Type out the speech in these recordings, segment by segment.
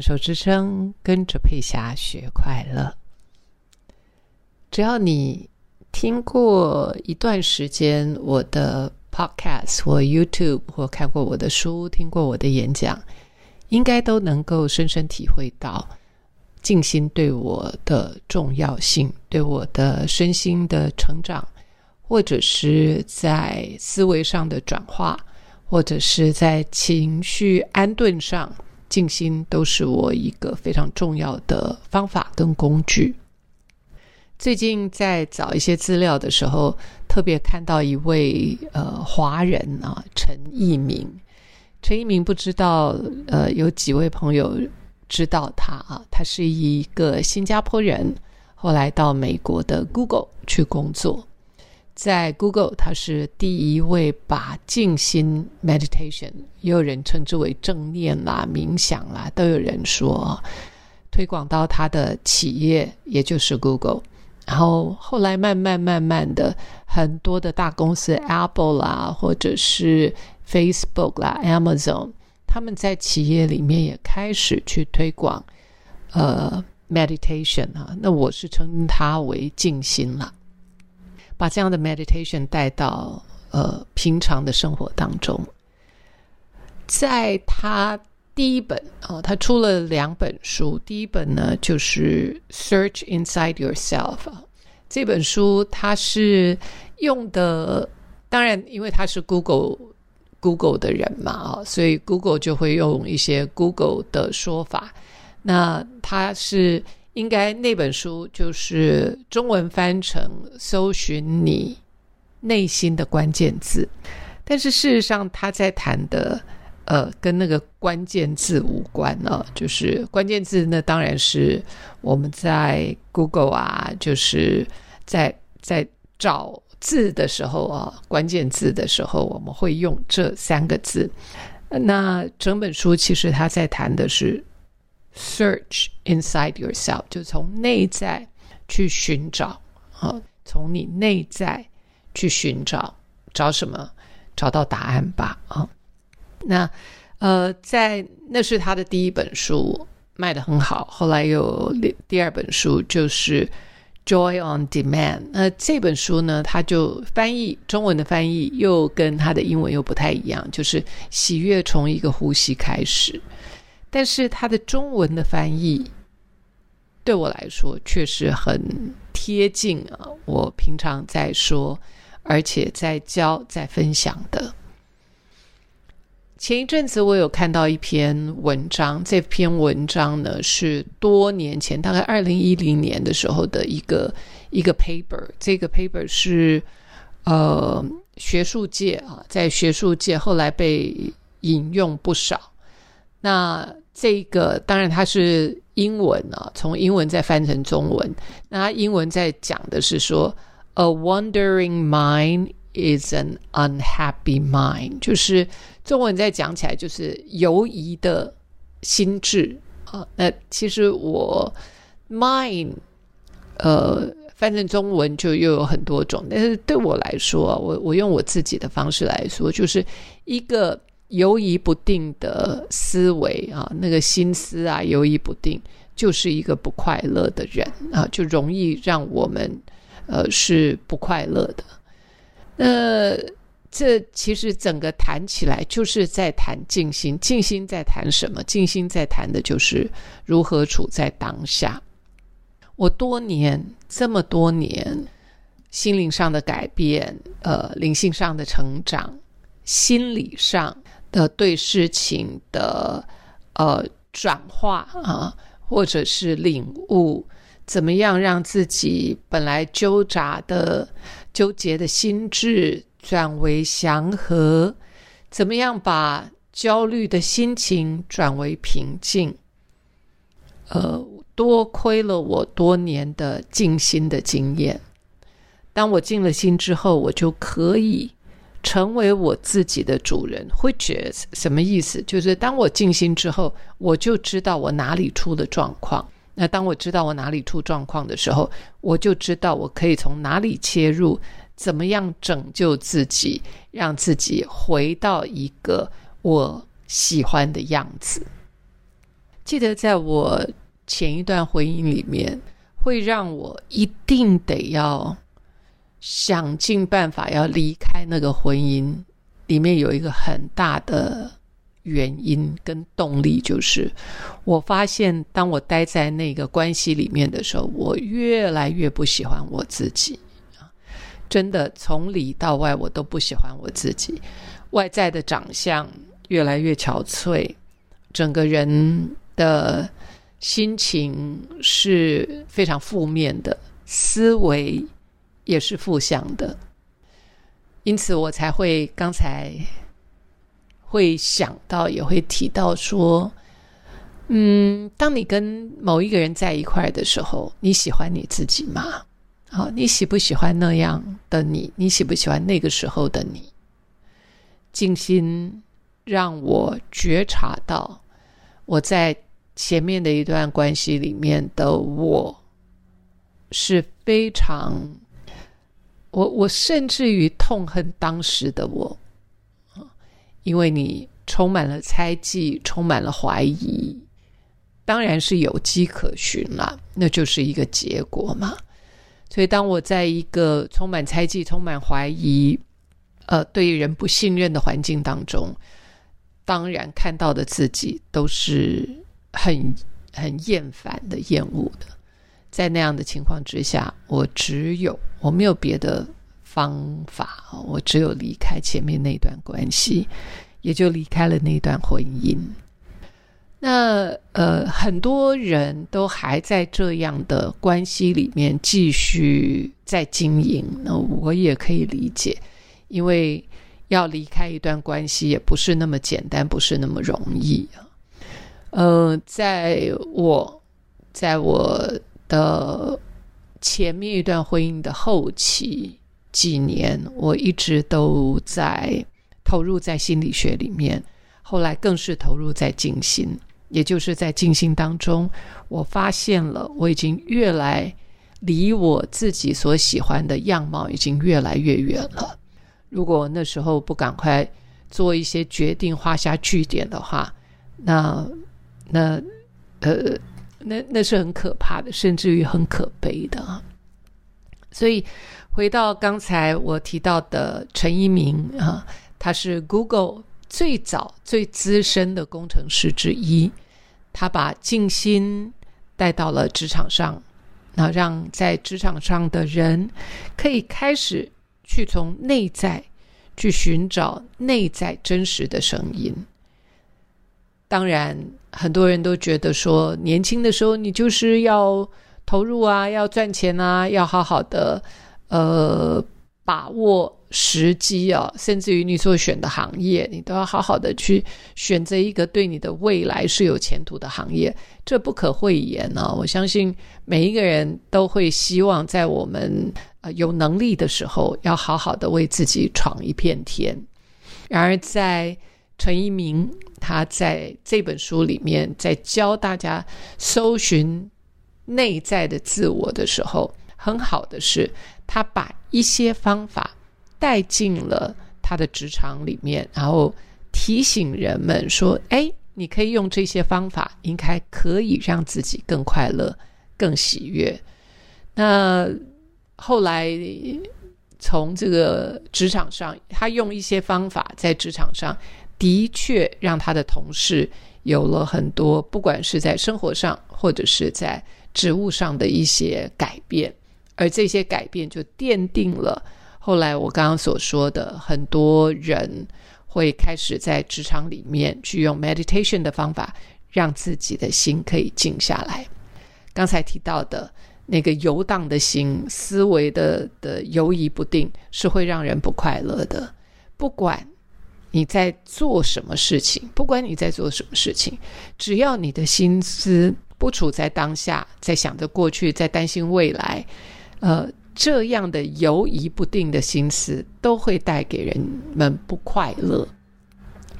手之声，跟着佩霞学快乐。只要你听过一段时间我的 Podcast 或 YouTube，或看过我的书，听过我的演讲，应该都能够深深体会到静心对我的重要性，对我的身心的成长，或者是在思维上的转化，或者是在情绪安顿上。静心都是我一个非常重要的方法跟工具。最近在找一些资料的时候，特别看到一位呃华人啊，陈一鸣。陈一鸣不知道呃有几位朋友知道他啊？他是一个新加坡人，后来到美国的 Google 去工作。在 Google，他是第一位把静心 meditation，也有人称之为正念啦、冥想啦，都有人说推广到他的企业，也就是 Google。然后后来慢慢慢慢的，很多的大公司 Apple 啦，或者是 Facebook 啦、Amazon，他们在企业里面也开始去推广呃 meditation 啊。那我是称它为静心了。把这样的 meditation 带到呃平常的生活当中，在他第一本啊，他出了两本书，第一本呢就是《Search Inside Yourself》，这本书他是用的，当然因为他是 Google Google 的人嘛啊，所以 Google 就会用一些 Google 的说法，那他是。应该那本书就是中文翻成“搜寻你内心的关键字”，但是事实上他在谈的，呃，跟那个关键字无关呢。就是关键字，那当然是我们在 Google 啊，就是在在找字的时候啊，关键字的时候，我们会用这三个字。那整本书其实他在谈的是。Search inside yourself，就从内在去寻找啊，从你内在去寻找，找什么？找到答案吧啊！那呃，在那是他的第一本书，卖的很好。后来有第二本书，就是《Joy on Demand》。那这本书呢，他就翻译中文的翻译又跟他的英文又不太一样，就是喜悦从一个呼吸开始。但是它的中文的翻译对我来说确实很贴近啊，我平常在说，而且在教、在分享的。前一阵子我有看到一篇文章，这篇文章呢是多年前，大概二零一零年的时候的一个一个 paper。这个 paper 是呃学术界啊，在学术界后来被引用不少。那这个当然它是英文啊，从英文再翻成中文。那英文在讲的是说，A wandering mind is an unhappy mind，就是中文在讲起来就是游移的心智啊。那其实我 mind 呃翻成中文就又有很多种，但是对我来说，我我用我自己的方式来说，就是一个。游移不定的思维啊，那个心思啊，游移不定，就是一个不快乐的人啊，就容易让我们呃是不快乐的。那这其实整个谈起来就是在谈静心，静心在谈什么？静心在谈的就是如何处在当下。我多年这么多年心灵上的改变，呃，灵性上的成长，心理上。的对事情的呃转化啊，或者是领悟，怎么样让自己本来纠杂的、纠结的心智转为祥和？怎么样把焦虑的心情转为平静？呃，多亏了我多年的静心的经验。当我静了心之后，我就可以。成为我自己的主人，which is 什么意思？就是当我静心之后，我就知道我哪里出了状况。那当我知道我哪里出状况的时候，我就知道我可以从哪里切入，怎么样拯救自己，让自己回到一个我喜欢的样子。记得在我前一段婚姻里面，会让我一定得要想尽办法要离开那个婚姻，里面有一个很大的原因跟动力，就是我发现，当我待在那个关系里面的时候，我越来越不喜欢我自己真的从里到外，我都不喜欢我自己。外在的长相越来越憔悴，整个人的心情是非常负面的，思维也是负向的。因此，我才会刚才会想到，也会提到说，嗯，当你跟某一个人在一块的时候，你喜欢你自己吗？好，你喜不喜欢那样的你？你喜不喜欢那个时候的你？静心让我觉察到，我在前面的一段关系里面的我是非常，我我甚至于痛恨当时的我啊因为你充满了猜忌，充满了怀疑，当然是有迹可循了，那就是一个结果嘛。所以，当我在一个充满猜忌、充满怀疑、呃，对人不信任的环境当中，当然看到的自己都是很很厌烦的、厌恶的。在那样的情况之下，我只有我没有别的方法，我只有离开前面那段关系，也就离开了那段婚姻。那呃，很多人都还在这样的关系里面继续在经营，那我也可以理解，因为要离开一段关系也不是那么简单，不是那么容易啊。呃，在我在我的前面一段婚姻的后期几年，我一直都在投入在心理学里面，后来更是投入在静心。也就是在静心当中，我发现了我已经越来离我自己所喜欢的样貌已经越来越远了。如果那时候不赶快做一些决定，画下句点的话，那那呃，那那是很可怕的，甚至于很可悲的。所以回到刚才我提到的陈一鸣啊，他是 Google。最早最资深的工程师之一，他把静心带到了职场上，那让在职场上的人可以开始去从内在去寻找内在真实的声音。当然，很多人都觉得说，年轻的时候你就是要投入啊，要赚钱啊，要好好的呃把握。时机啊，甚至于你所选的行业，你都要好好的去选择一个对你的未来是有前途的行业，这不可讳言呢。我相信每一个人都会希望在我们呃有能力的时候，要好好的为自己闯一片天。然而，在陈一鸣他在这本书里面在教大家搜寻内在的自我的时候，很好的是，他把一些方法。带进了他的职场里面，然后提醒人们说：“哎，你可以用这些方法，应该可以让自己更快乐、更喜悦。”那后来从这个职场上，他用一些方法在职场上的确让他的同事有了很多，不管是在生活上或者是在职务上的一些改变，而这些改变就奠定了。后来我刚刚所说的，很多人会开始在职场里面去用 meditation 的方法，让自己的心可以静下来。刚才提到的那个游荡的心，思维的的游移不定，是会让人不快乐的。不管你在做什么事情，不管你在做什么事情，只要你的心思不处在当下，在想着过去，在担心未来，呃。这样的犹疑不定的心思，都会带给人们不快乐。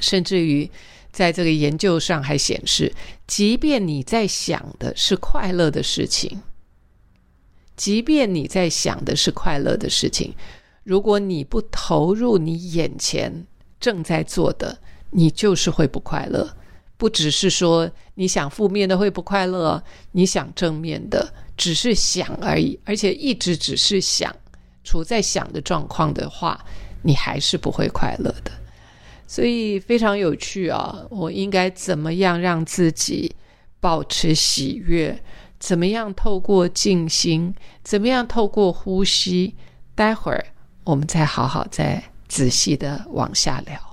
甚至于，在这个研究上还显示，即便你在想的是快乐的事情，即便你在想的是快乐的事情，如果你不投入你眼前正在做的，你就是会不快乐。不只是说你想负面的会不快乐，你想正面的只是想而已，而且一直只是想，处在想的状况的话，你还是不会快乐的。所以非常有趣啊！我应该怎么样让自己保持喜悦？怎么样透过静心？怎么样透过呼吸？待会儿我们再好好再仔细的往下聊。